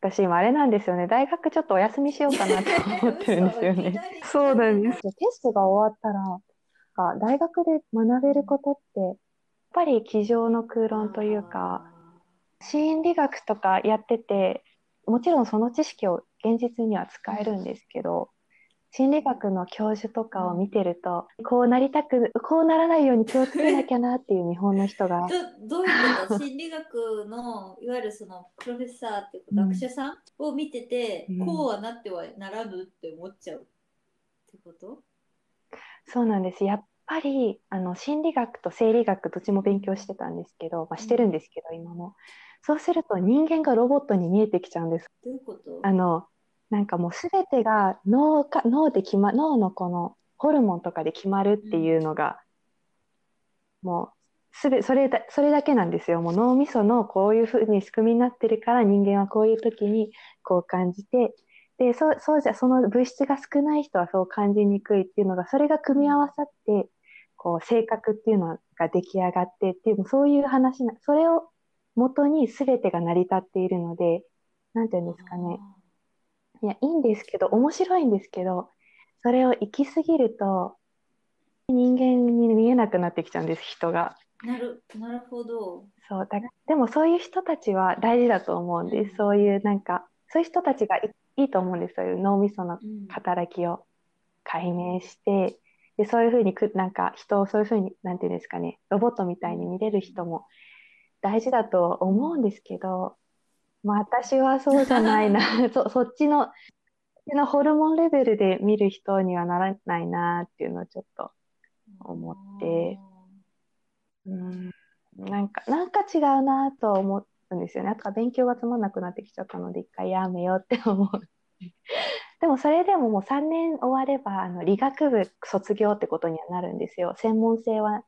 私今あれなんですよね。大学ちょっとお休みしようかなと思ってるんですよね。そうなんです。テストが終わったら、か大学で学べることって、やっぱり机上の空論というか、心理学とかやってて、もちろんその知識を現実には使えるんですけど、心理学の教授とかを見てると、こうなりたく、こうならないように気をつけなきゃなっていう日本の人が。どどういうこと？心理学のいわゆるそのプロフェッサーっていうか学者さんを見てて、うん、こうはなってはならぬって思っちゃうってこと？そうなんです。やっぱりあの心理学と生理学どっちも勉強してたんですけど、まあ、してるんですけど、今も。そうすると人間がロボットに見えてきちゃうんです。どういうこと？あのなんかもう全てが脳か脳で決ま脳のこのホルモンとかで決まるっていうのが、もうすべそれだそれだけなんですよ。もう脳みそのこういうふうに仕組みになってるから人間はこういう時にこう感じてでそそうじゃその物質が少ない人はそう感じにくいっていうのがそれが組み合わさってこう性格っていうのが出来上がってっていうそういう話なそれを元に全てが成り立っているので何て言うんですかね。いや、いいんですけど、面白いんですけど、それを行き過ぎると、人間に見えなくなってきちゃうんです、人が。なるなるほど。そうだでもそういう人たちは大事だと思うんです。そういうなんか、そういう人たちがいいと思うんです。そういう脳みその働きを解明して、でそういうふうにくなんか人をそういうふうになんていうんですかねロボットみたいに見れる人も大事だと思うんですけどまあ、私はそうじゃないな。そそっちののホルモンレベルで見る人にはならないなっていうのをちょっと思って。うん。なんかなんか違うなと思うんですよね。あとは勉強がつまんなくなってきちゃったので一回やめようって思う。でもそれでももう3年終わればあの理学部卒業ってことにはなるんですよ。専門性は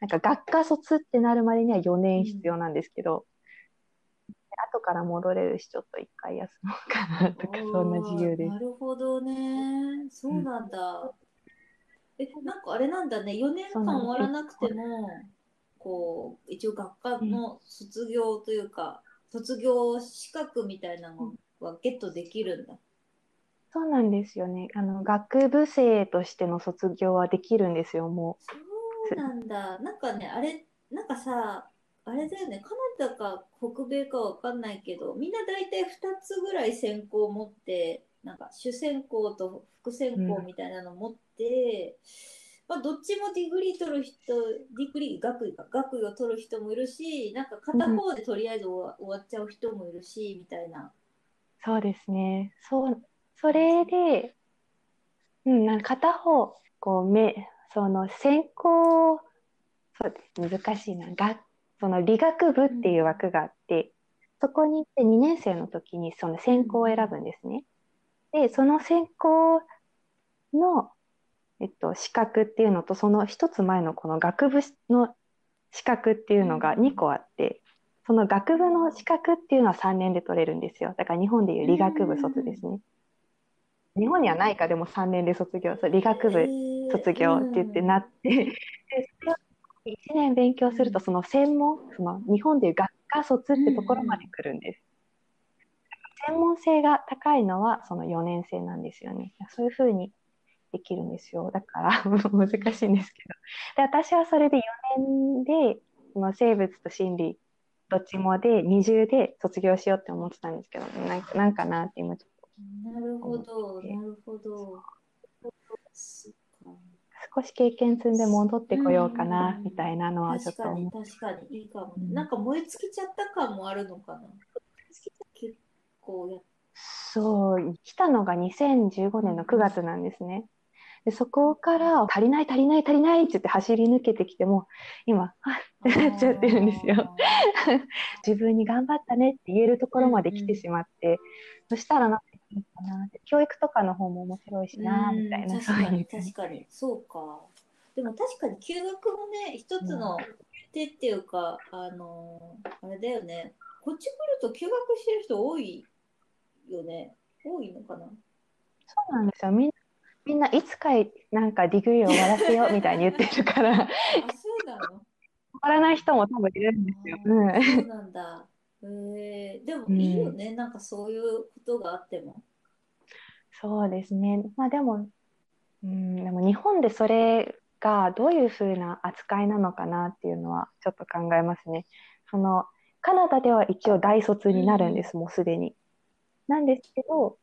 なんか学科卒ってなるまでには4年必要なんですけど、後から戻れるし、ちょっと一回休もうかなとか、そんな自由です。なるほどね。そうなんだ。うん、え、なんかあれなんだね。4年間終わらなくても、こう、一応学科の卒業というか、うん、卒業資格みたいなのはゲットできるんだ。そうなんですよね。あの学部生としての卒業はできるんですよ、もう。そうなんだ。なんかね、あれ、なんかさ、あれだよね、カナダか北米かわかんないけど、みんな大体2つぐらい専攻を持って、なんか主専攻と副専攻みたいなの持って、うん、まあ、どっちも degree 取る人、 degree、学位か、学位を取る人もいるし、なんか片方でとりあえず終わっちゃう人もいるし、みたいな。そうですね。そう、それで、うん、なんか片方、こう、め、その専攻、そうです、難しいな。学その理学部っていう枠があって、そこに行って2年生の時にその専攻を選ぶんですね。で、その専攻の、えっと、資格っていうのと、その一つ前のこの学部の資格っていうのが2個あって、その学部の資格っていうのは3年で取れるんですよ。だから日本でいう理学部卒ですね。日本にはないかでも3年で卒業、そう理学部卒業って言ってなって、でそれを1年勉強するとその専門その日本でいう学科卒ってところまで来るんです。専門性が高いのはその4年生なんですよね。そういうふうにできるんですよ。だから 難しいんですけど。で私はそれで4年でその生物と心理どっちもで二重で卒業しようって思ってたんですけどなんかなんかなって今ちょっと。なるほどなるほど。少し経験積んで戻ってこようかな、みたいなのはちょっと確かに確かにいいかも、ね、なんか燃え尽きちゃった感もあるのかな？結構やそう来たのが2015年の9月なんですね。でそこから足りない足りない足りないって言って走り抜けてきても今あ ってなっちゃってるんですよ。自分に頑張ったねって言えるところまで来てしまって、そしたらなんかいいかなって教育とかの方も面白いしなみたいな。確かに確かに。そうか。でも確かに休学もね一つの手っていうか、うん、あのあれだよね。こっち来ると休学してる人多いよね。多いのかな？そうなんですよ。みんみんないつかなんか degree を終わらせようみたいに言ってるから。あそうなの？終わらない人も多分いるんですよ。うん、そうなんだえー、でもいいよね、なんかそういうことがあっても。そうですね。まあでも、うん、でも日本でそれがどういうふうな扱いなのかなっていうのはちょっと考えますね。そのカナダでは一応大卒になるんです、もうすでに。なんですけど、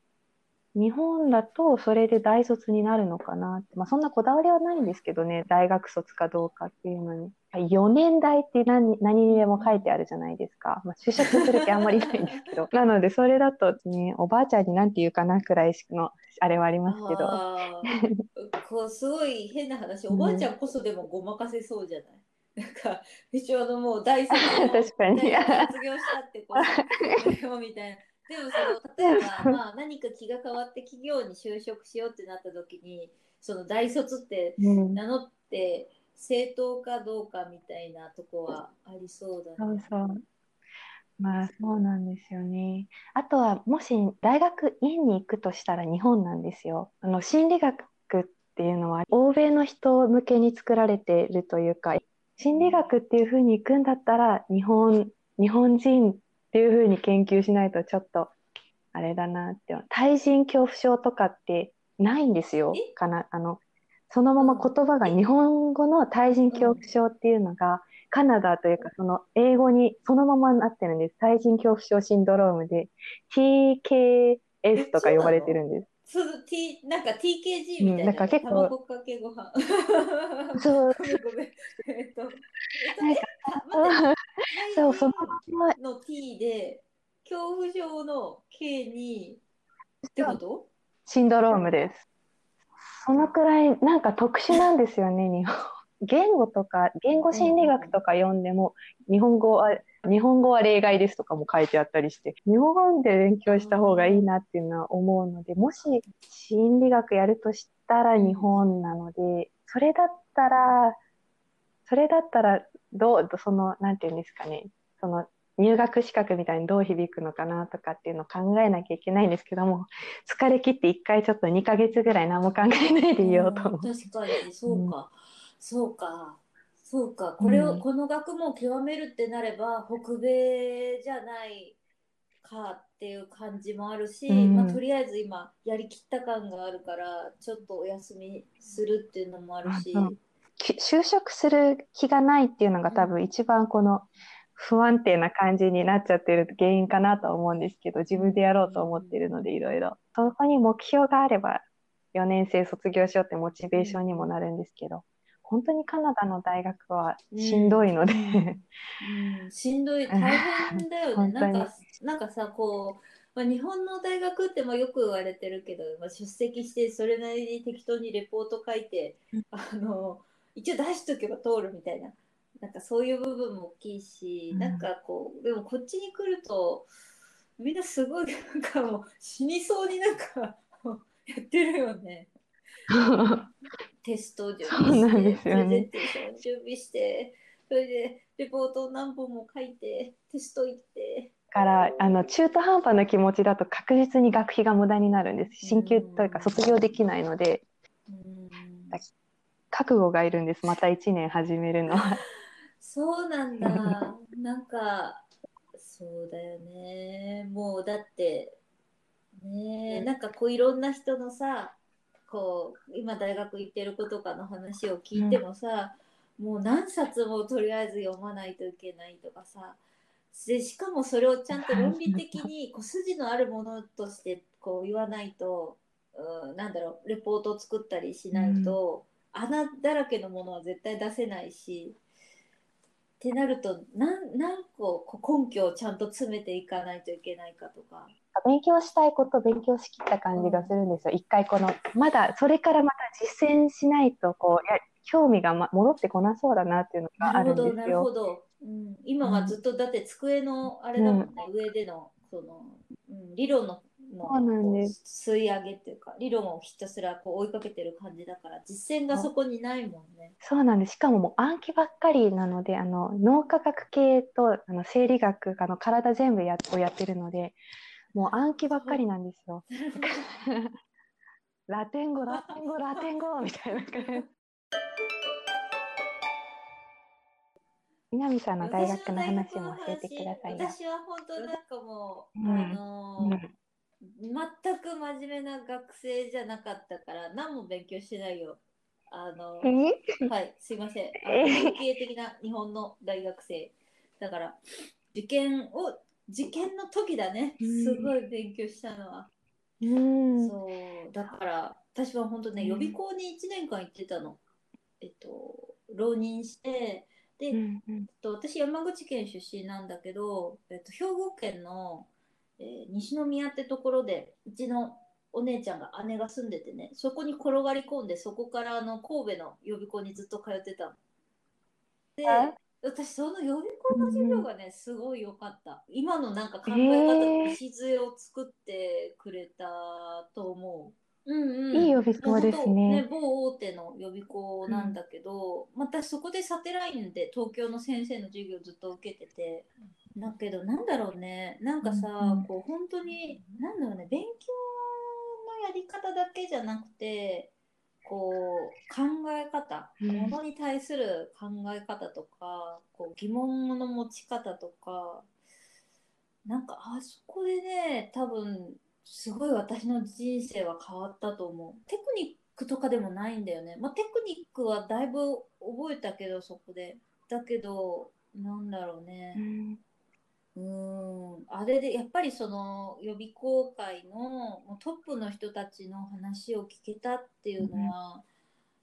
日本だとそれで大卒になるのかなって、まあ、そんなこだわりはないんですけどね、大学卒かどうかっていうのに。4年代って何何にでも書いてあるじゃないですか。まあ、就職する気あんまりないんですけど。なので、それだとね、おばあちゃんに何て言うかなくらいのあれはありますけど。こうすごい変な話、おばあちゃんこそでもごまかせそうじゃない、うん、なんか、一応のもう大卒確かに卒業したってこう、みたいな。でもその例えば、まあ、何か気が変わって企業に就職しようってなった時にその大卒って名乗って正当かどうかみたいなとこはありそうだね。そうそうまあそうなんですよね。あとはもし大学院に行くとしたら日本なんですよ。あの心理学っていうのは欧米の人向けに作られているというか心理学っていうふうに行くんだったら日本日本人っていうふうに研究しないとちょっとあれだなって。対人恐怖症とかってないんですよ。かなあのそのまま言葉が日本語の対人恐怖症っていうのがカナダというかその英語にそのままなってるんです。対人恐怖症シンドロームで。TKS とか呼ばれてるんです。T なんか TKG みたいな、うん、なんか結構。卵かけご飯。そう。ごめんごめん。えっとなんか そうそのの T で恐怖症の K にってこと？シンドロームです。そのくらいなんか特殊なんですよね 日本。言語とか言語心理学とか読んでも日本語は日本語は例外ですとかも書いてあったりして、日本語で勉強した方がいいなっていうのは思うので、もし心理学やるとしたら日本なので、それだったら、それだったら、どう、その、なんていうんですかね、その、入学資格みたいにどう響くのかなとかっていうのを考えなきゃいけないんですけども疲れ切って1回ちょっと2ヶ月ぐらい何も考えないでいようと思う。確かに。そうか、うん、そうか。そうか。これを、うん、この学問を極めるってなれば北米じゃないかっていう感じもあるし、うん、まあ、とりあえず今やりきった感があるからちょっとお休みするっていうのもあるし。就職する気がないっていうのが多分一番この不安定な感じになっちゃってる原因かなと思うんですけど自分でやろうと思ってるのでいろいろ。そこに目標があれば4年生卒業しようってモチベーションにもなるんですけど本当にカナダの大学はしんどいので、うん。うん、しんどい。大変だよね。なんかなんかさこう、まあ、日本の大学ってまあよく言われてるけど、まあ、出席してそれなりに適当にレポート書いて、あの一応出しとけば通るみたいななんかそういう部分も大きいし、うん、なんかこうでもこっちに来るとみんなすごいなんかもう死にそうになんか やってるよね。テスト準備して、プレゼンテーション準備して、それでレポート何本も書いて、テスト行って。からあの中途半端な気持ちだと確実に学費が無駄になるんです進級というか卒業できないので、覚悟がいるんです。また1年始めるの。はそうなんだ。なんかそうだよね。もうだってねなんかこういろんな人のさこう今大学行ってる子とかの話を聞いてもさ、うん、もう何冊もとりあえず読まないといけないとかさでしかもそれをちゃんと論理的に こう筋のあるものとしてこう言わないと、うん、なんだろうレポートを作ったりしないと、うん、穴だらけのものは絶対出せないし。ってなると何何個根拠をちゃんと詰めていかないといけないかとか。勉強したいこと勉強しきった感じがするんですよ、一回このまだそれからまた実践しないとこうや興味が、ま、戻ってこなそうだなっていうのがあるんですよ。なるほどうん、今はずっとだって机のあれだもんね、うん、上でのその、うん、理論のそうなんです吸い上げっていうか理論をひたすらこう追いかけてる感じだから実践がそこにないもんね。そうなんですしかももう暗記ばっかりなのであの脳科学系とあの生理学あの体全部やをやってるのでもう暗記ばっかりなんですよ。ラテン語、ラテン語、ラテン語みたいな感じ。南さんの大私学の話も教えてくださいよ。私は本当なんかもう、うんあのーうん全く真面目な学生じゃなかったから何も勉強してないよ。あのえ？はい、すいません。典型的な日本の大学生。だから、受験を、受験の時だね。うんすごい勉強したのは。うん。そう、だから、私は本当ね、うん予備校に1年間行ってたの。えっと、浪人して、で、うんうんえっと、私山口県出身なんだけど、えっと、兵庫県の、えー西宮ってところでうちのお姉ちゃんが姉が住んでてねそこに転がり込んでそこからあの神戸の予備校にずっと通ってたの。であ私その予備校の授業がねすごい良かった。今のなんか考え方の礎を作ってくれたと思う。うんうん、いい予備校ですね。ね某大手の予備校なんだけど、またそこでサテラインで東京の先生の授業をずっと受けててだけどなんだろうね。なんかさ、うんうん。こう本当になんだろうね勉強のやり方だけじゃなくてこう考え方、うん。ものに対する考え方とかこう疑問の持ち方とかなんかあそこでね多分すごい私の人生は変わったと思う。テクニックとかでもないんだよね、まあ、テクニックはだいぶ覚えたけどそこで。だけどなんだろううねんうーん。あれでやっぱりその予備校会のトップの人たちの話を聞けたっていうのは、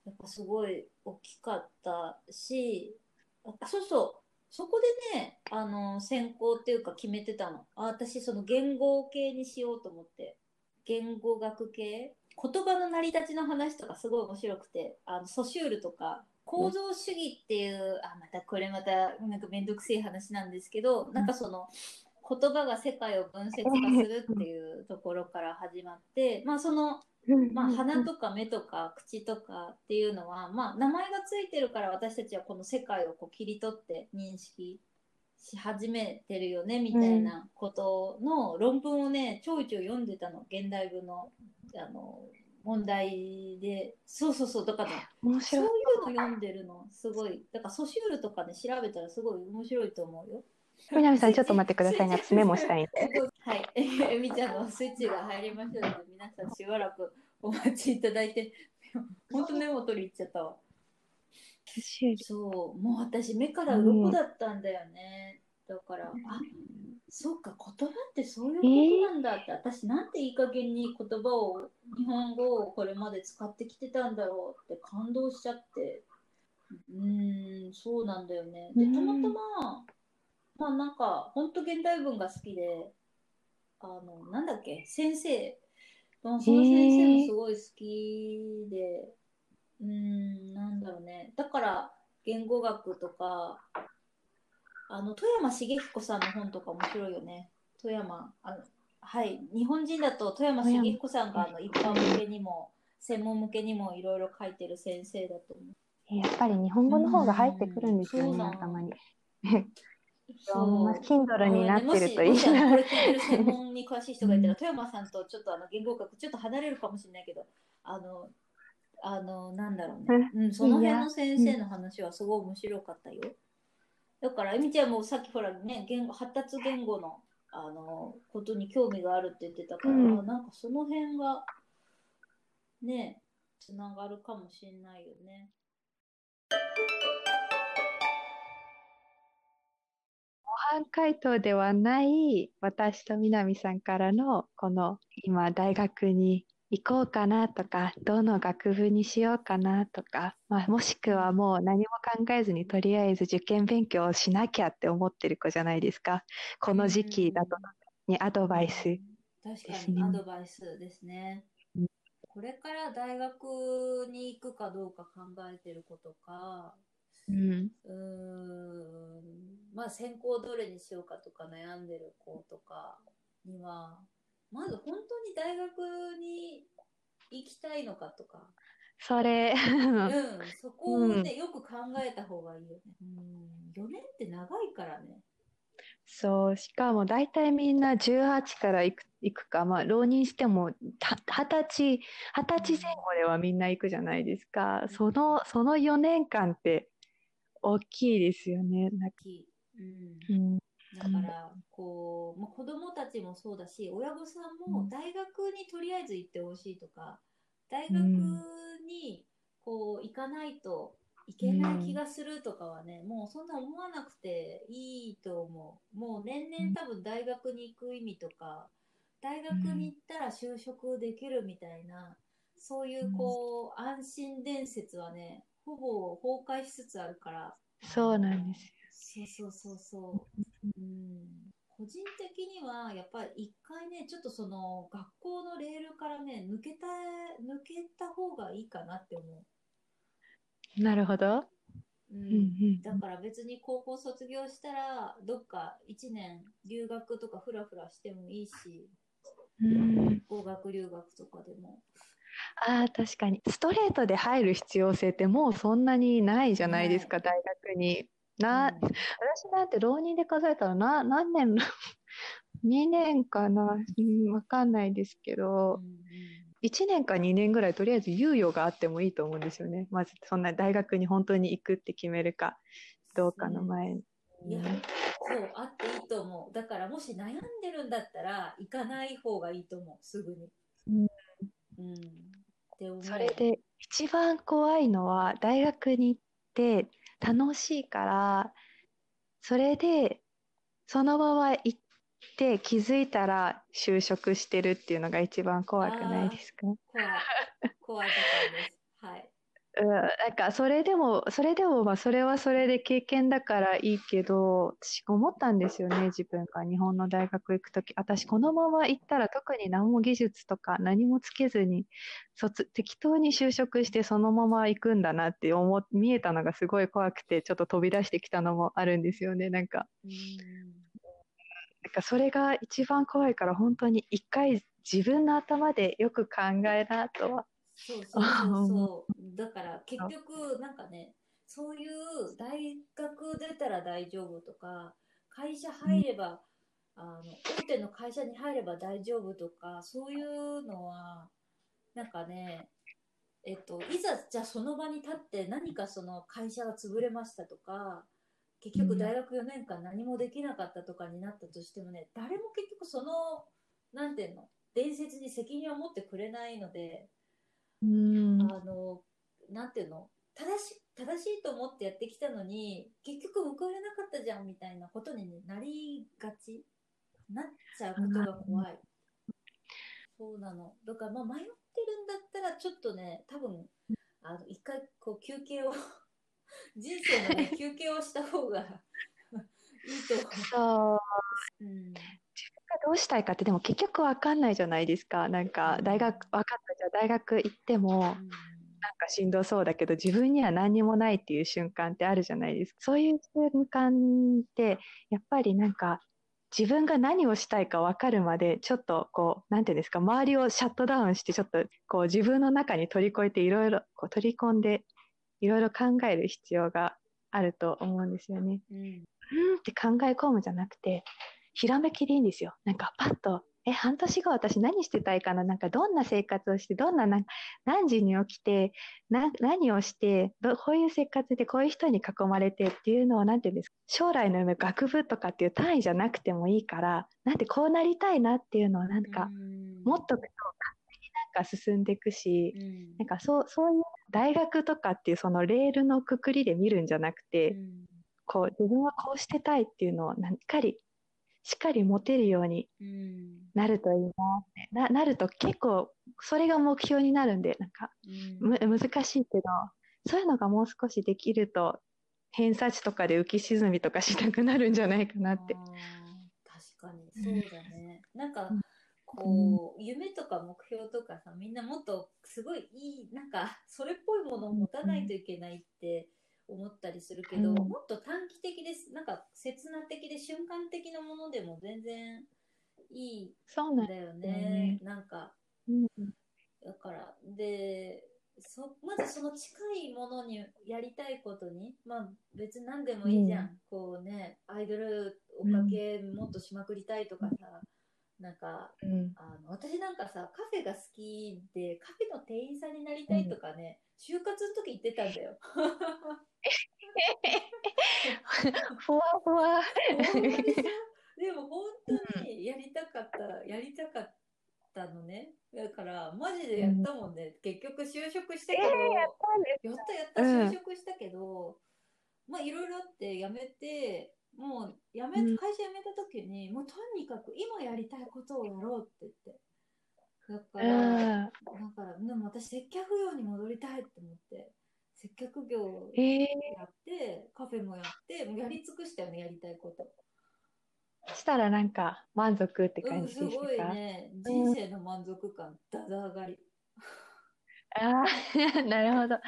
やっぱすごい大きかったしあそうそう。そこでねあの専攻っていうか決めてたの。あ私その言語系にしようと思って。言語学系。言葉の成り立ちの話とかすごい面白くてあのソシュールとか構造主義っていうあまたこれまたなんか面倒くせえ話なんですけどなんかその言葉が世界を分節化するっていうところから始まってまあそのまあ、鼻とか目とか口とかっていうのは、まあ、名前がついてるから私たちはこの世界をこう切り取って認識し始めてるよねみたいなことの論文をねちょいちょい読んでたの現代文のあの問題でそうそうそうだからね面そうい。うの読んでるのすごいだからソシュールとかね調べたらすごい面白いと思うよ。南さん、ちょっと待ってくださいね。私メモしたいんで。はい、えみちゃんのスイッチが入りましたので、皆さんしばらくお待ちいただいて、本当メモ取り行っちゃったわ。そう、もう私目から鱗だったんだよね。だから、あ、そうか、言葉ってそういうことなんだって、私なんていい加減に言葉を、日本語をこれまで使ってきてたんだろうって感動しちゃって。うーん、そうなんだよね。で、たまたま、まあなんか、本当現代文が好きで、あの、なんだっけ、先生、その先生もすごい好きで、うーん、なんだろうね。だから、言語学とか、あの、富山茂彦さんの本とか面白いよね。富山、あの、はい、日本人だと富山茂彦さんがあの一般向けにも、専門向けにもいろいろ書いてる先生だと思う。やっぱり日本語の方が入ってくるんですよね、うんそうなの頭に。そう。Kindle になってるといいなこれ聞いてる専門に詳しい人がいたら、富山さんとちょっとあの言語学ちょっと離れるかもしれないけど、あの、あの、なんだろうね。うん、その辺の先生の話はすごい面白かったよ。だから、えみちゃんもさっきほらね、言語発達言語のあのことに興味があるって言ってたから、うんあなんかその辺がね、つながるかもしれないよね。模範解答ではない私と南さんからのこの今大学に行こうかなとかどの学部にしようかなとか、まあ、もしくはもう何も考えずにとりあえず受験勉強をしなきゃって思ってる子じゃないですか。この時期だとにアドバイス確かにアドバイスですね。うん。これから大学に行くかどうか考えてる子とか、うん。うーん、まあ専攻どれにしようかとか悩んでる子とかには、まず本当に大学に行きたいのかとか、それうん、そこをね、よく考えた方がいいよね。うん、4年って長いからね。そう、しかも大体みんな18から行く、行くか、まあ浪人してもた二十歳、二十歳前後ではみんな行くじゃないですか。その、その4年間って大きいですよね。大きい。うんうん、だから、こう、まあ、子供たちもそうだし、親御さんも大学にとりあえず行ってほしいとか、大学にこう行かないといけない気がするとかはね、もうそんな思わなくていいと思う。もう年々多分大学に行く意味とか、大学に行ったら就職できるみたいな、そういうこう、安心伝説はね、ほぼ崩壊しつつあるから、そうなんですよ。そうそうそうそう。うん。個人的には、やっぱり一回ね、ちょっとその学校のレールからね、抜けた、抜けた方がいいかなって思なるほど。う。う。うんんだから別に高校卒業したら、どっか1年留学とかフラフラしてもいいし、うん、うん語学留学とかでも。ああ、確かに。ストレートで入る必要性ってもうそんなにないじゃないですか、大学に。な、うん私なんて浪人で数えたらな、何年、2年かな、うん、わかんないですけうど、ん1年か2年ぐらいとりあえず猶予があってもいいと思うんですよね。まずそんな大学に本当に行くって決めるかどうかの前に。いや、そう、あっていいと思う。だからもし悩んでるんだったら、行かない方がいいと思う、すぐに。うんうん。それで一番怖いのは大学に行って楽しいから、それでそのまま行って気づいたら就職してるっていうのが一番怖くないですか？怖い。怖いです。はい。うん、なんかそれでも、それでもまあそれはそれで経験だからいいけど、私思ったんですよね、自分が日本の大学行くとき。私このまま行ったら特に何も技術とか何もつけずに、卒、適当に就職してそのまま行くんだなって思っ、見えたのがすごい怖くて、ちょっと飛び出してきたのもあるんですよね。なんか、うん。なんかそれが一番怖いから本当に一回自分の頭でよく考えなとは。そうそうそうそう。だから結局、なんかね、そういう大学出たら大丈夫とか、会社入れば、あの、大手の会社に入れば大丈夫とか、そういうのは、なんかね、えっと、いざじゃあその場に立って何かその会社が潰れましたとか、結局大学4年間何もできなかったとかになったとしてもね、誰も結局その、なんていうの、伝説に責任を持ってくれないので、うん。あの、なんていうの？正し、正しいと思ってやってきたのに、結局報われなかったじゃんみたいなことにねなりがち？なっちゃうことが怖い。そうなの。だから、まあ、迷ってるんだったら、ちょっとね、多分、あの、一回、こう、休憩を、人生のね、休憩をした方が いいとそう。思う。うん。どうしたいかってでも結局わかんないじゃないですか。なんか大学、わかったじゃあ大学行ってもなんかしんどそうだけど自分には何にもないっていう瞬間ってあるじゃないですか。そういう瞬間ってやっぱりなんか自分が何をしたいかわかるまでちょっとこう、なんていうんですか、周りをシャットダウンしてちょっとこう自分の中に取り込えていろいろこう取り込んでいろいろ考える必要があると思うんですよね。うん。うんって考え込むじゃなくて、ひらめきでいいんですよ。なんかパッと、え、半年後私何してたいかな？なんかどんな生活をして、どんな、な何時に起きて、な、何をして、どこういう生活でこういう人に囲まれてっていうのを、なんていうんですか、将来の夢、学部とかっていう単位じゃなくてもいいから、なんてこうなりたいなっていうのをなんか、持っとなんか進んでいくし、うん、なんかそう、そういう大学とかっていうそのレールのくくりで見るんじゃなくて、うん。こう自分はこうしてたいっていうのをしっかり、しっかり持てるようにうんなるといいなって。な、なると結構それが目標になるんで、なんかうんむ難しいけど、そういうのがもう少しできると、偏差値とかで浮き沈みとかしなくなるんじゃないかなって確かにそうだね。なんかうんこう、夢とか目標とかさみんなもっとすごいいいなんかそれっぽいものを持たないといけないって思ったりするけど、うんもっと短期的ですなんか刹那的で瞬間的なものでも全然いいそうなんだ。よね。なんかうんだから、で、そ、まずその近いものにやりたいことに、まあ別に何でもいいじゃん。こうね、アイドルおかけもっとしまくりたいとかさ、なんかうん。あの私なんかさカフェが好きでカフェの店員さんになりたいとかね、就活の時言ってたんだよ。ふわふわ。でも本当にやりたかった、やりたかったのね。だからマジでやったもんね。結局就職したけど、えー、やった。やったやったうん就職したけど、まあいろいろあって辞めてもう辞めうん。会社辞めた時に、もうとにかく今やりたいことをやろうって言って。だかうら、ん。だからでも私接客業に戻りたいって思って接客業えー、やってカフェもやってもうやり尽くしたよねやりたいこと。したらなんか満足ってうん感じでしすごいね。人生の満足感だだ上がり。ああ、なるほど。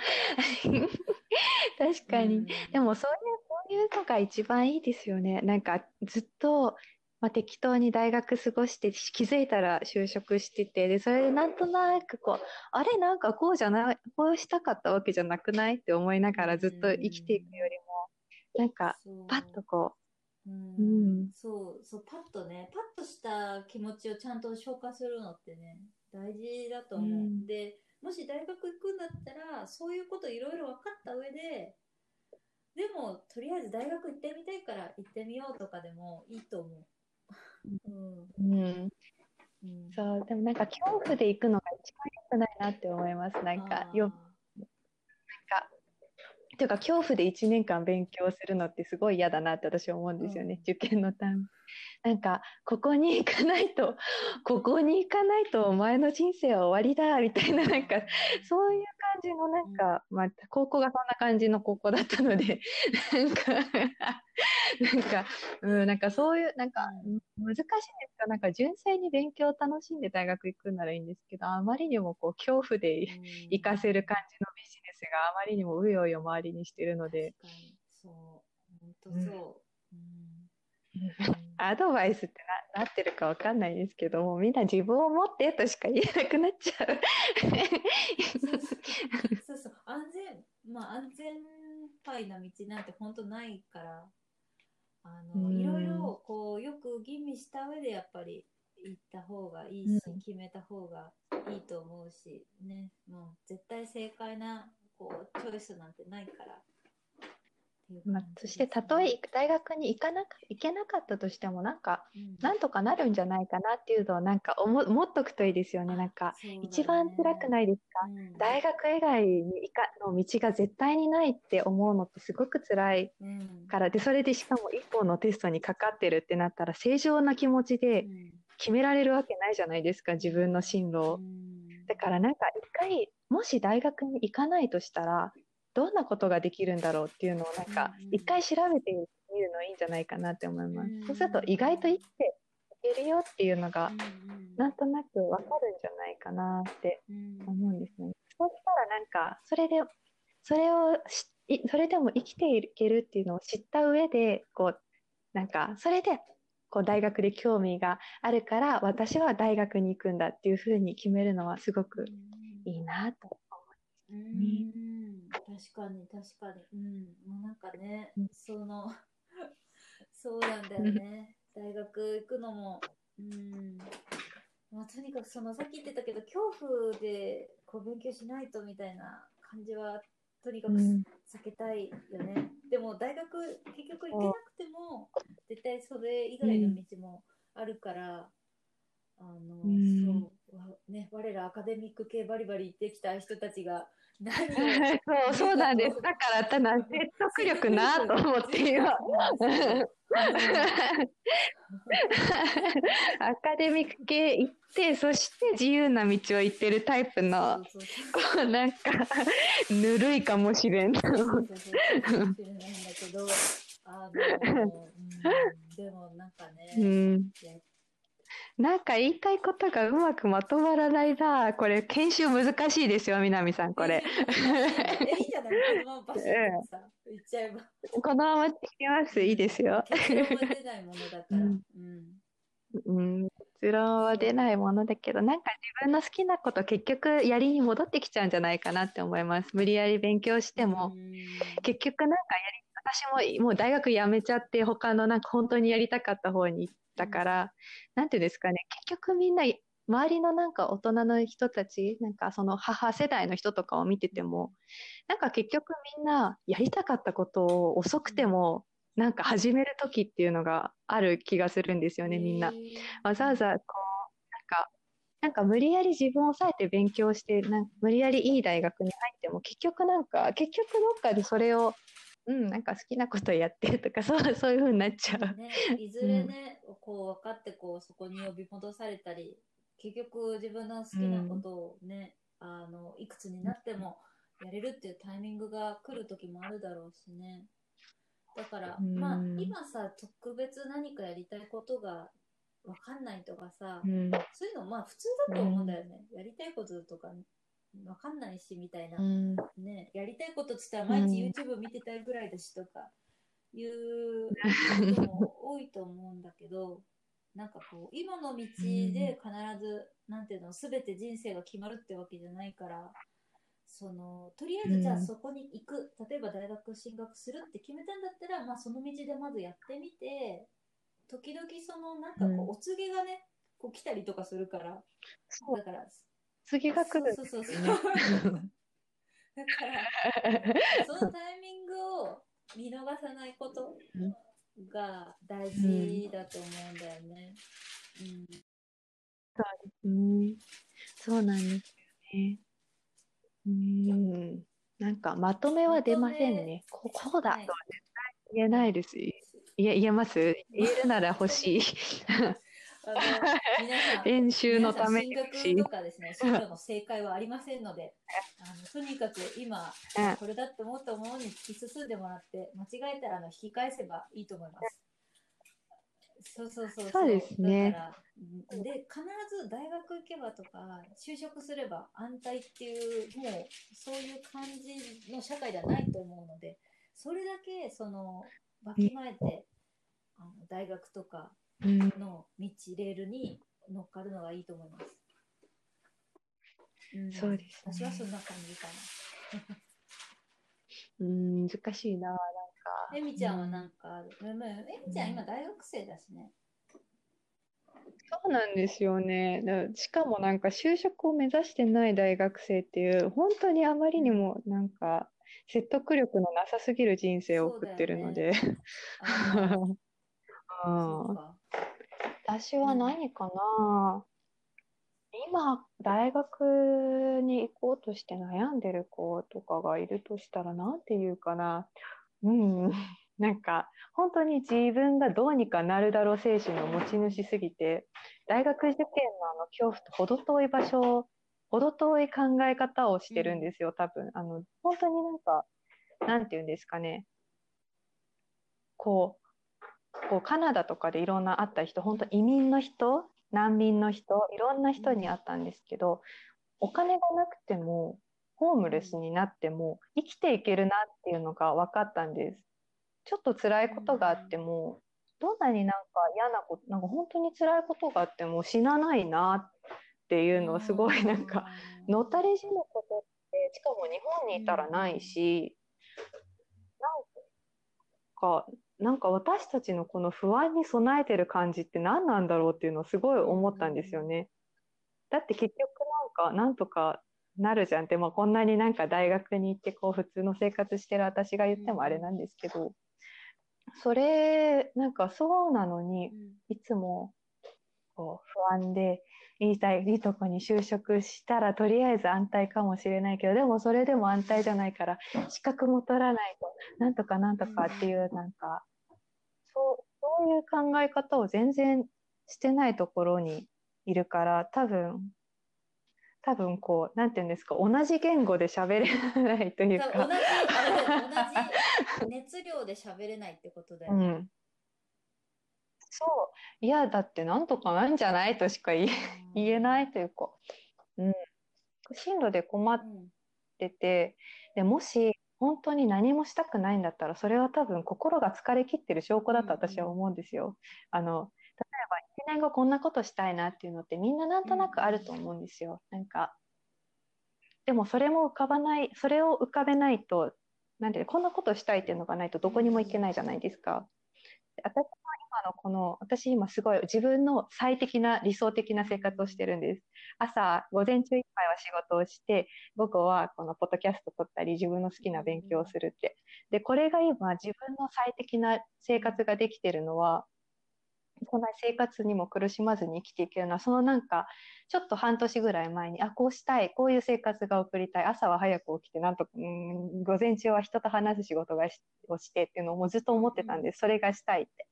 確かに。うん。でもそういういうのが一番いいですよね。なんかずっと、まあ、適当に大学過ごして気づいたら就職してて、で、それでなんとなくこう、あれ？なんかこうじゃない、こうしたかったわけじゃなくない？って思いながらずっと生きていくよりも、なんかパッとこうん。うん。そうそうパッとねパッとした気持ちをちゃんと消化するのってね大事だと思う、うん。でもし大学行くんだったらそういうこといろいろ分かった上ででもとりあえず大学行ってみたいから行ってみようとかでもいいと思う、うん。う、うん、うん、そう、でもなんか恐怖で行くのが一番良くないなって思います。なんか、よ、ていうか恐怖で1年間勉強するのってすごい嫌だなって私は思うんですよね、うん。受験のため。なんか、ここに行かないと、ここに行かないとお前の人生は終わりだ、みたいな、なんか、そういう感じのなんか、まあ、高校がそんな感じの高校だったので、なんか、なんか、うん、なんかそういう、なんか、難しいんですかなんか純粋に勉強を楽しんで大学行くならいいんですけど、あまりにもこう、恐怖で行かせる感じのビジネスがあまりにもうようよ周りにしてるので、確かに。そう。本当そう、うん。アドバイスってななってるかわかんないですけども、みんな自分を持ってとしか言えなくなっちゃう。そうそう。安全まあ安全牌な道なんて本当ないからあのうん。いろいろこうよく吟味した上でやっぱり行った方がいいし、うん。決めた方がいいと思うしね。もう絶対正解なこうチョイスなんてないから。まあそして、たとえ大学に行かなか、行けなかったとしても、なんか、うん。なんとかなるんじゃないかなっていうのを、なんか思、持っとくといいですよね。なんか、ね。一番辛くないですか？うん。大学以外に行かの道が絶対にないって思うのってすごく辛いうん。から、で、それでしかも一本のテストにかかってるってなったら、正常な気持ちでうん。決められるわけないじゃないですか、自分の進路を。う。んだからなんか一回、もし大学に行かないとしたら、どんなことができるんだろうっていうのをなんか一回調べてみるのいいんじゃないかなって思いますうん。そうすると意外と生きていけるよっていうのがなんとなくわかるんじゃないかなってうん思うんですね。そうしたらなんかそれで、それをそれでも生きていけるっていうのを知った上で、こう、なんかそれでこう大学で興味があるから私は大学に行くんだっていうふうに決めるのはすごくいいなと思うん。確かに確かに。うん。もうなんかねうんその そうなんだよね。大学行くのも。うん。まあとにかくそのさっき言ってたけど恐怖でこう勉強しないとみたいな感じはとにかくうん。避けたいよね、でも大学結局行けなくても絶対それ以外の道もあるから、あの、うん。そうわね我らアカデミック系バリバリ行ってきた人たちが そう、そうなんです。だから、ただ、説得力なと思って今。アカデミック系行って、そして自由な道を行ってるタイプの、こうなんか、ぬるいかもしれん。そうそうそうかもしれないんだけど、あの、うん、でもなんかうね、ん。いやなんか言いたいことがうまくまとまらないな。これ、研修難しいですよ、南さん、これ。え、いいんじゃないこのままバシッとさ、言っちゃえば。このまま聞きます。いいですよ。結論が出ないものだから。うんうん。うん、結論は出ないものだけど、なんか自分の好きなこと結局やりに戻ってきちゃうんじゃないかなって思います。無理やり勉強しても、うん結局なんかやり、私ももう大学辞めちゃって他のなんか本当にやりたかった方に行ったから、なんていうんですかね、結局みんな周りのなんか大人の人たち、なんかその母世代の人とかを見てても、なんか結局みんなやりたかったことを遅くてもなんか始める時っていうのがある気がするんですよね、みんな。わざわざこう、なんか、なんか無理やり自分を抑えて勉強して、なんか無理やりいい大学に入っても結局なんか、結局どっかでそれをうん、なんか好きなことやってとか、そう、そういう風になっちゃう。ね、いずれね、うん、こう分かって、こう、そこに呼び戻されたり、結局自分の好きなことをね、うん、あの、いくつになってもやれるっていうタイミングが来る時もあるだろうしね。だから、うん、まあ、今さ、特別何かやりたいことが分かんないとかさ、そういうのまあ普通だと思うんだよね。やりたいこととかわかんないしみたいな、うん、ね、やりたいことっつったら毎日 YouTube 見てたいぐらいだしとかいうことも多いと思うんだけど、なんかこう今の道で必ず、なんていうの全て人生が決まるってわけじゃないからそのとりあえずじゃあそこに行く、例えば大学進学するって決めたんだったら、まあ、その道でまずやってみて時々そのなんかこう、お告げがねこう来たりとかするから。だから次が来る、そうそうそう だからそのタイミングを見逃さないことが大事だと思うんだよね。うん、そうですね。そうなんですよね。うん。なんかまとめは出ませんね。ここだとは絶対言えないです。いや言えます？言えるなら欲しい。あの皆さん、練習のために。進学とかですね、進路の正解はありませんので、あのとにかく今、これだって思ったものに突き進んでもらって、間違えたらあの引き返せばいいと思います。そうそうそうそうですね。だからで必ず大学行けばとか就職すれば安泰っていうもうそういう感じの社会ではないと思うのでそれだけそのわきまえて、あの大学とかの道、レールに乗っかるのがいいと思います。うん、そうです、ね、私はそんな感じかな。うん、難しいな、なんか。えみちゃんはなんかある、うん、えみちゃん今大学生だしね。そうなんですよね。しかもなんか就職を目指してない大学生っていう、本当にあまりにもなんか説得力のなさすぎる人生を送ってるので。私は何かな、今、大学に行こうとして悩んでる子とかがいるとしたら、なんて言うかな。うん。なんか、本当に自分がどうにかなるだろう精神の持ち主すぎて、大学受験のあの恐怖と程遠い場所、程遠い考え方をしてるんですよ、多分。あの、本当になんか、なんて言うんですかね。こう、こうカナダとかでいろんな会った人本当移民の人難民の人いろんな人に会ったんですけどお金がなくてもホームレスになっても生きていけるなっていうのが分かったんです。ちょっと辛いことがあってもどんなになんか嫌なことなんか本当に辛いことがあっても死なないなっていうのをすごいなんかのたれ死ぬことってしかも日本にいたらないしなんかなんか私たちのこの不安に備えてる感じって何なんだろうっていうのをすごい思ったんですよね。だって結局なんかなんとかなるじゃんって、まあ、こんなになんか大学に行ってこう普通の生活してる私が言ってもあれなんですけど、それなんかそうなのにいつもこう不安でいいいいとこに就職したらとりあえず安泰かもしれないけどでもそれでも安泰じゃないから資格も取らないとなんとかなんとかっていうなんかそうそういう考え方を全然してないところにいるから多分多分こうなんていうんですか同じ言語で喋れないというか同じ同じ熱量で喋れないってことだよね。うんそう。いや、だってなんとかなんじゃないとしか言え言えないというか、うん。進路で困ってて、でもし本当に何もしたくないんだったら、それは多分心が疲れ切ってる証拠だと私は思うんですよ。あの、例えば1年後こんなことしたいなっていうのってみんななんとなくあると思うんですよ。なんか、でもそれも浮かばない、それを浮かべないとなんでこんなことしたいっていうのがないとどこにも行けないじゃないですか。私のこの、私今すごい自分の最適な理想的な生活をしてるんです。朝、午前中いっぱいは仕事をして、午後はこのポッドキャスト撮ったり自分の好きな勉強をするって。で、これが今自分の最適な生活ができてるのは、そんな生活にも苦しまずに生きていけるのは、そのなんか、ちょっと半年ぐらい前に、あ、こうしたい、こういう生活が送りたい、朝は早く起きて、なんと、うん、午前中は人と話す仕事がをしてっていうのをもうずっと思ってたんです。それがしたいって。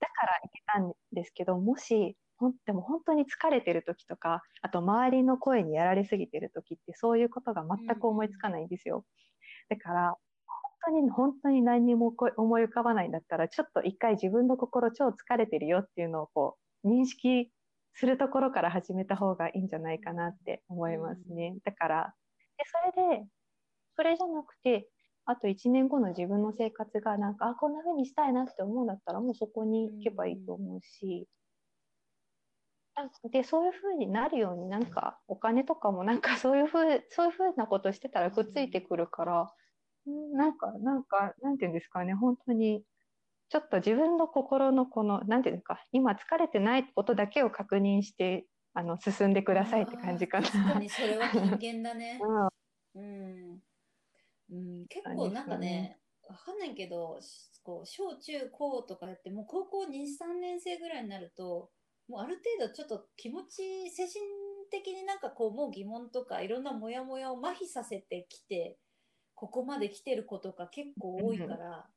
だから行けたんですけど、もし、ほんでも本当に疲れてる時とか、あと周りの声にやられすぎてる時って、そういうことが全く思いつかないんですよ。だから、当に本当に何にも思い浮かばないんだったら、ちょっと一回自分の心超疲れてるよっていうのをこう認識するところから始めた方がいいんじゃないかなって思いますね。だから、でそれで、それじゃなくて、あと1年後の自分の生活がなんか、あ、こんな風にしたいなって思うんだったら、もうそこに行けばいいと思うし、で、そういう風になるようになんか、お金とかもなんかそういう風、そういう風なことしてたらくっついてくるから、なんか、なんか、なんていうんですかね、本当に、ちょっと自分の心のこの、なんていうんですか、今疲れてないことだけを確認して、あの、進んでくださいって感じかな。確かにそれは人間だね。うん。うん、結構なんかね、わかんないけど、こう小中高とかやって、もう高校2、3年生ぐらいになると、もうある程度ちょっと気持ち、精神的になんかこう、もう疑問とかいろんなモヤモヤを麻痺させてきて、ここまで来てる子とか結構多いから、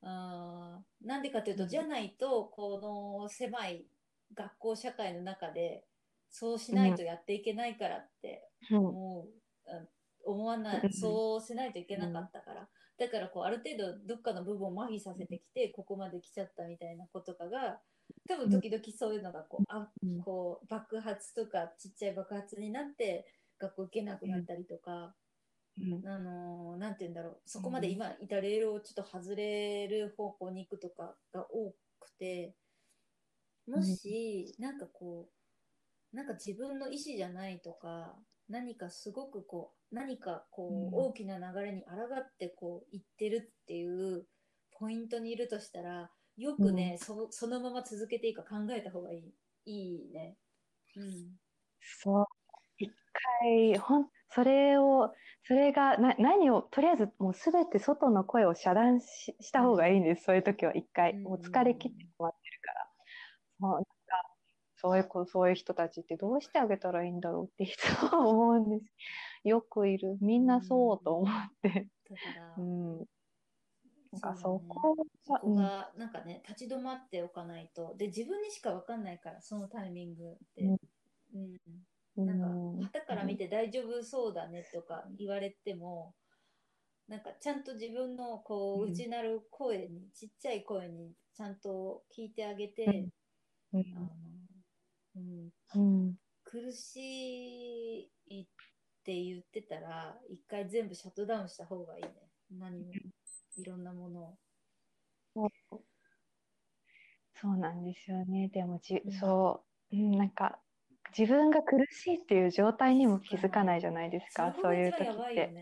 なんでかというと、じゃないとこの狭い学校社会の中でそうしないとやっていけないからって思う、うん、思わないそうしないといけなかったから、だからこうある程度どっかの部分を麻痺させてきてここまで来ちゃったみたいな子とかが多分時々そういうのがこうあこう爆発とかちっちゃい爆発になって学校行けなくなったりとか。うん、あのなんて言うんだろう。そこまで今いたレールをちょっと外れる方向に行くとかが多くてもし、なんかこうなんか自分の意思じゃないとか何かすごくこう何かこう、大きな流れに抗ってこう行ってるっていうポイントにいるとしたらよくね、そそのまま続けていいか考えた方がいいいいね。うん、そう一回ほんそれを、それがな何を、とりあえずもうすべて外の声を遮断しした方がいいんです、そういう時は一回。もう疲れ切ってしまってるから。そうそういう子、そういう人たちってどうしてあげたらいいんだろうっていつも 思うんです。よくいる。みんなそうと思って。だから、うん。なんかそこが、そこがなんかね、立ち止まっておかないと。で、自分にしか分かんないから、そのタイミングって。うん、うんなんか、旗から見て大丈夫そうだねとか言われても、なんかちゃんと自分のこう内なる声に、ちっちゃい声にちゃんと聞いてあげて、あのうん、苦しいって言ってたら、一回全部シャットダウンした方がいいね。何も、いろんなものを。そう。なんですよね。でもじ、そう、うん、なんか自分が苦しいっていう状態にも気づかないじゃないですか、そういう時って。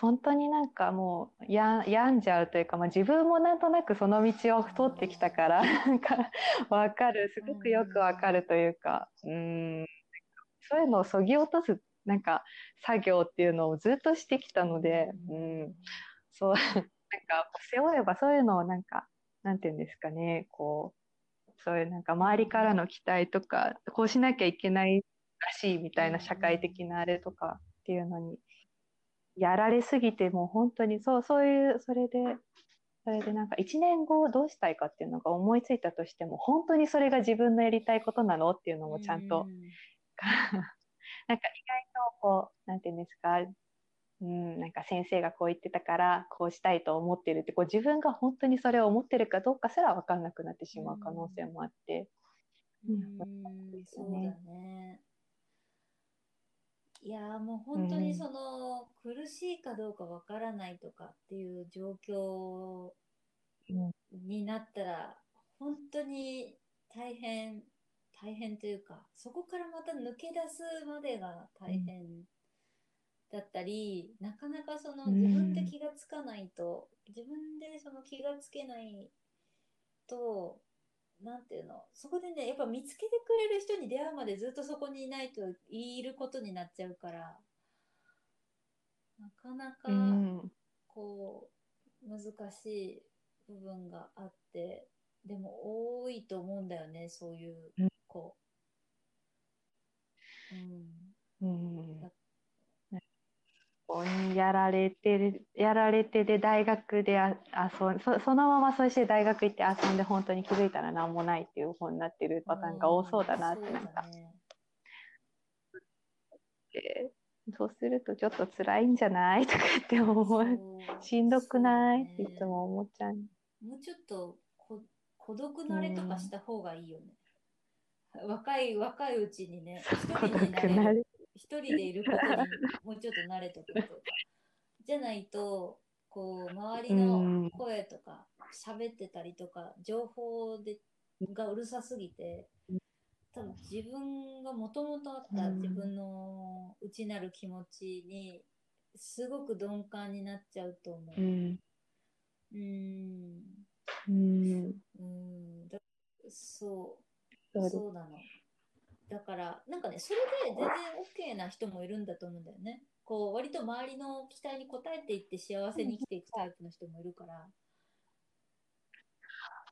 本当になんかもうや病んじゃうというか、まあ、自分もなんとなくその道を通ってきたから なんか分かるすごくよく分かるというかうん。そういうのをそぎ落とすなんか作業っていうのをずっとしてきたのでうん。そうなんか背負えばそういうのをなんかなんていうんですかねこうそういうなんか周りからの期待とか、こうしなきゃいけないらしいみたいな社会的なあれとかっていうのに、やられすぎても本当にそう、そういう、それで、それでなんか1年後どうしたいかっていうのが思いついたとしても、本当にそれが自分のやりたいことなのっていうのもちゃんと、なんか意外とこう、なんていうんですか、うん、なんか先生がこう言ってたからこうしたいと思ってるってこう自分が本当にそれを思ってるかどうかすら分かんなくなってしまう可能性もあって。うん、うんそうだね。いやもう本当にその、うん、苦しいかどうかわからないとかっていう状況になったら、本当に大変大変というかそこからまた抜け出すまでが大変だったりなかなかそのうん。自分で気がつかないと、自分でその気がつけないとなんていうのそこでねやっぱ見つけてくれる人に出会うまでずっとそこにいないといることになっちゃうからなかなかうん。こう難しい部分があってでも多いと思うんだよねそういううん。子。うん。うん。こうやられてるやられてで大学であ遊んそそのままそして大学行って遊んで本当に気づいたら何もないっていう方になってるパターンが多そうだなってなんかそうだねでそうするとちょっと辛いんじゃない？とかって思うしんどくない、ねっていつも思っちゃう。もうちょっとこ孤独慣れとかした方がいいよね。若い若いうちにね、一孤独人になれる。一人でいることにもうちょっと慣れとくと。じゃないと、こう、周りの声とか、喋ってたりとか、情報でがうるさすぎて、多分自分がもともとあったうん自分の内なる気持ちにすごく鈍感になっちゃうと思う。うんうーん。うんそう。そうなの。だから、なんかね、それで全然 OK な人もいるんだと思うんだよね。こう、割と周りの期待に応えていって幸せに生きていくタイプの人もいるから。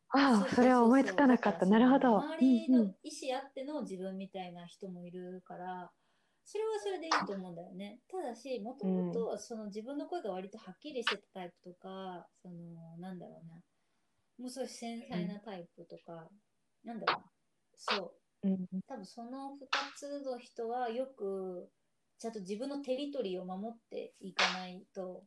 ああ、それは思いつかなかった。なるほど。周りのうんうん意思あっての自分みたいな人もいるから、それはそれでいいと思うんだよね。ただし、もともとその自分の声が割とはっきりしてたタイプとか、その、なんだろうな、もう少し繊細なタイプとか、なんだろうな、そう。うん。多分その2つの人はよくちゃんと自分のテリトリーを守っていかないと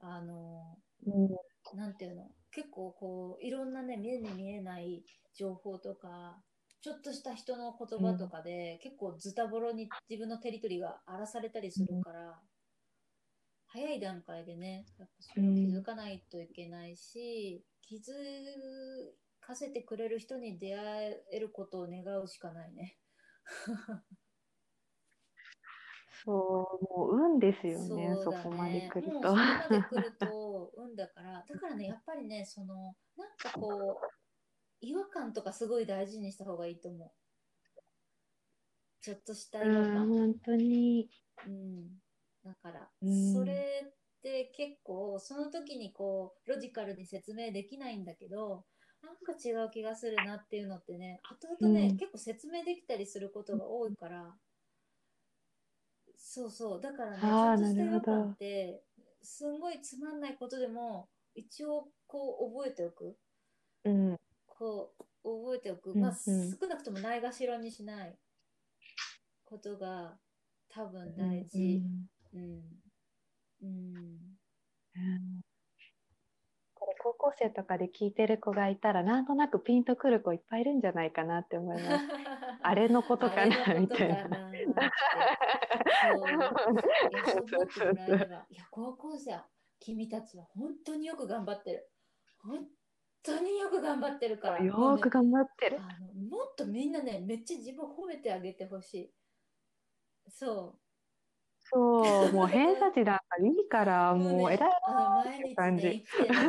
あのうん。なんていうの？結構こういろんなね目に見えない情報とかちょっとした人の言葉とかで、結構ズタボロに自分のテリトリーが荒らされたりするから、早い段階でねやっぱそれを気づかないといけないし、気づかせてくれる人に出会えることを願うしかないね。そう、もう運ですよそうね、そだこまでね。来ると。そこまで来ると運だから、だからね、やっぱりね、その、なんかこう、違和感とかすごい大事にした方がいいと思う。ちょっとした違和うん、感。本当に。うん。だからう、んそれって結構、その時にこう、ロジカルに説明できないんだけど、なんか違う気がするなっていうのってね、後々ね、うん。結構説明できたりすることが多いから、そうそう、だからね、ちょっとした違和感って、すんごいつまんないことでも、一応こう覚えておく。うん、こう覚えておく、うんまあ、うん。少なくともないがしろにしないことが多分大う事。ん。うん。うん。うんこれ高校生とかで聞いてる子がいたら、なんとなくピンとくる子いっぱいいるんじゃないかなって思います。あれのことかなみたいな。いや、高校生は、君たちは本当によく頑張ってる。本当によく頑張ってるから。よく頑張ってる。もっとみんなね、めっちゃ自分を褒めてあげてほしい。そう。そう、もう偏差値なんかいいから、もうね。偉いあの毎日感じ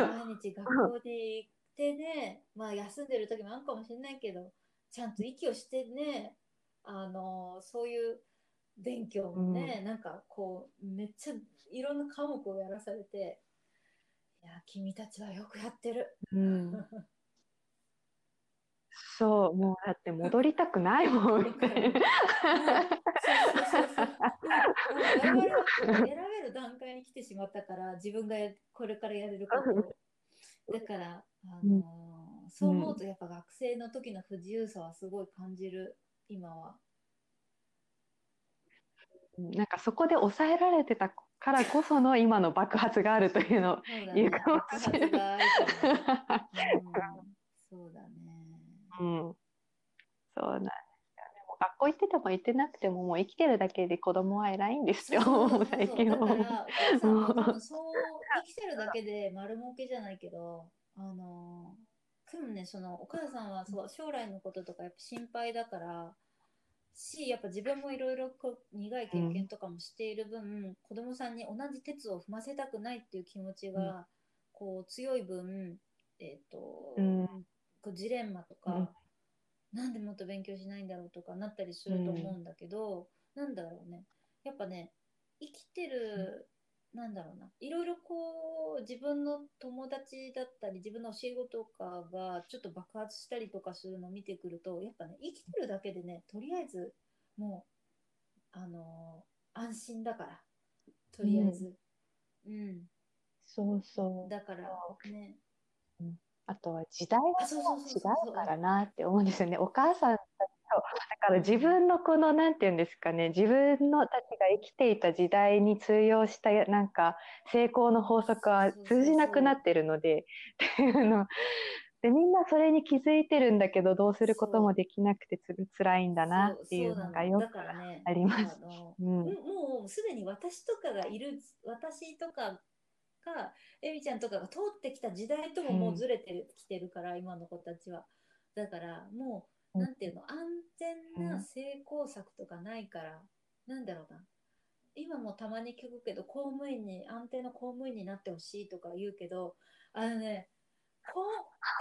毎日学校に行ってね、まあ休んでる時もあるかもしれないけど、ちゃんと息をしてね、あの、そういう勉強もね、なんかこう、めっちゃいろんな科目をやらされて、いや、君たちはよくやってる。うん、そう、もうだって戻りたくないもん、みたいな。そうそう選べる段階に来てしまったから、自分がやこれからやれることを。だから、あのーそう思うとやっぱ学生の時の不自由さはすごい感じる、今は。なんかそこで抑えられてたからこその今の爆発があるというのをそうだね。言うかも爆しれない発があるかも。うん、そうだね。うん、そうなんですよね。学校行ってても行ってなくてももう生きてるだけで子供は偉いんですよ、最近は。そう、生きてるだけで丸儲けじゃないけど、あの、でもね、その、お母さんはそう将来のこととかやっぱ心配だから、しやっぱ自分もいろいろ苦い経験とかもしている分、子供さんに同じ鉄を踏ませたくないっていう気持ちが、こう強い分、えーとうん。こうジレンマとか、なんでもっと勉強しないんだろうとかなったりすると思うんだけど、なんだろうね。やっぱね生きてる、なんだろうな。いろいろこう自分の友達だったり自分の教え子とかがちょっと爆発したりとかするのを見てくるとやっぱね生きてるだけでねとりあえずもうあのー安心だから。とりあえず。うん、そうそう。だからねあとは時代が違うからなって思うんですよね。お母さんたちと、だから自分のこの、なんていうんですかね、自分のたちが生きていた時代に通用した、なんか、成功の法則は通じなくなってるので、っていうの。で、みんなそれに気づいてるんだけど、どうすることもできなくてつ辛いんだなっていうのがよくあります。あのうん。ももうすでに私とかがいる私とかがエミちゃんとかが通ってきた時代とももうずれてる、きてるから今の子たちは。だからもううん。なんていうの安全な成功策とかないから、なんだろうな。今もたまに聞くけど公務員に安定の公務員になってほしいとか言うけどあのねこう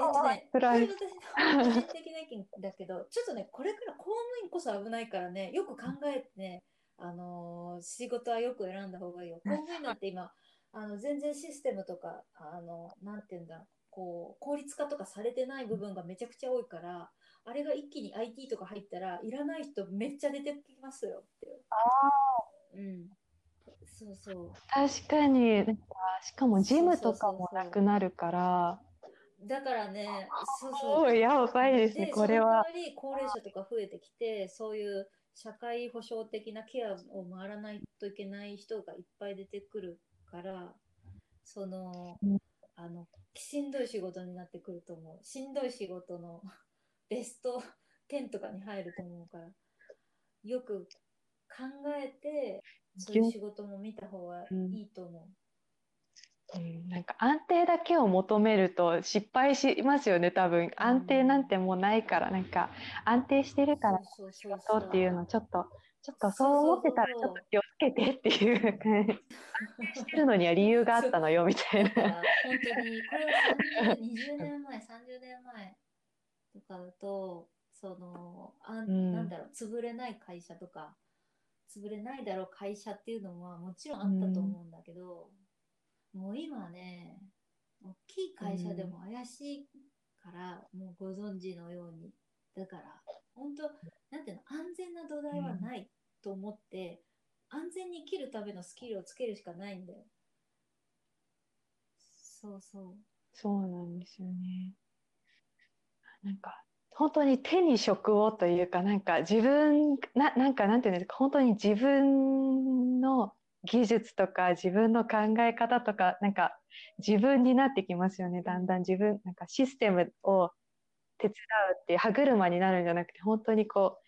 えっとね、これ私の個人的な意見だけど、ちょっとね、これから公務員こそ危ないからね、よく考えてね、あのー仕事はよく選んだ方がいいよ。公務員なんて今、あの全然システムとか、あの、なんていうんだ、こう、効率化とかされてない部分がめちゃくちゃ多いから、あれが一気に IT とか入ったら、いらない人めっちゃ出てきますよっていう。うん。そうそう。確かに、なんかしかもジムとかもなくなるから、だからね、そうそう。やばいですね、これは。高齢者とか増えてきて、そういう社会保障的なケアを回らないといけない人がいっぱい出てくるから、そのうん、あの、しんどい仕事になってくると思う。しんどい仕事の ベスト10とかに入ると思うから、よく考えて、そういう仕事も見た方がいいと思う。うん、なんか安定だけを求めると失敗しますよね、多分。安定なんてもうないから、なんか安定してるからそうっていうのちょっと、ちょっとそう思ってたらちょっと気をつけてっていう感じ。してるのには理由があったのよ、みたいな。本当にこれは30 20年前30年前とかだとそのあ、んなんだろう潰れない会社とか潰れないだろう会社っていうのはもちろんあったと思うんだけど、もう今ね大きい会社でも怪しいから、もうご存知のようにだから本当なんていうの安全な土台はないと思って、安全に生きるためのスキルをつけるしかないんだよ。そうそう。そうなんですよね。なんか、本当に手に職をというか、なんか自分、な、なんかなんていうんですか、本当に自分の技術とか自分の考え方とか、なんか自分になってきますよね。だんだん自分、なんかシステムを手伝うっていう歯車になるんじゃなくて、本当にこう、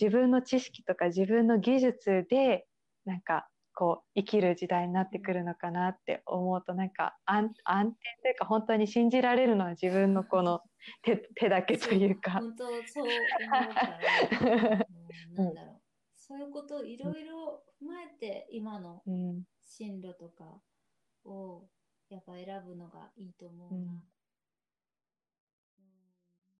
自分の知識とか自分の技術で、なんかこう生きる時代になってくるのかなって思うとなんか安安定というか本当に信じられるのは自分のこの手手だけというか。本当そう思うから、うんなんだろう。そういうことをいろいろ踏まえて今のうん進路とかをやっぱ選ぶのがいいと思うな。うん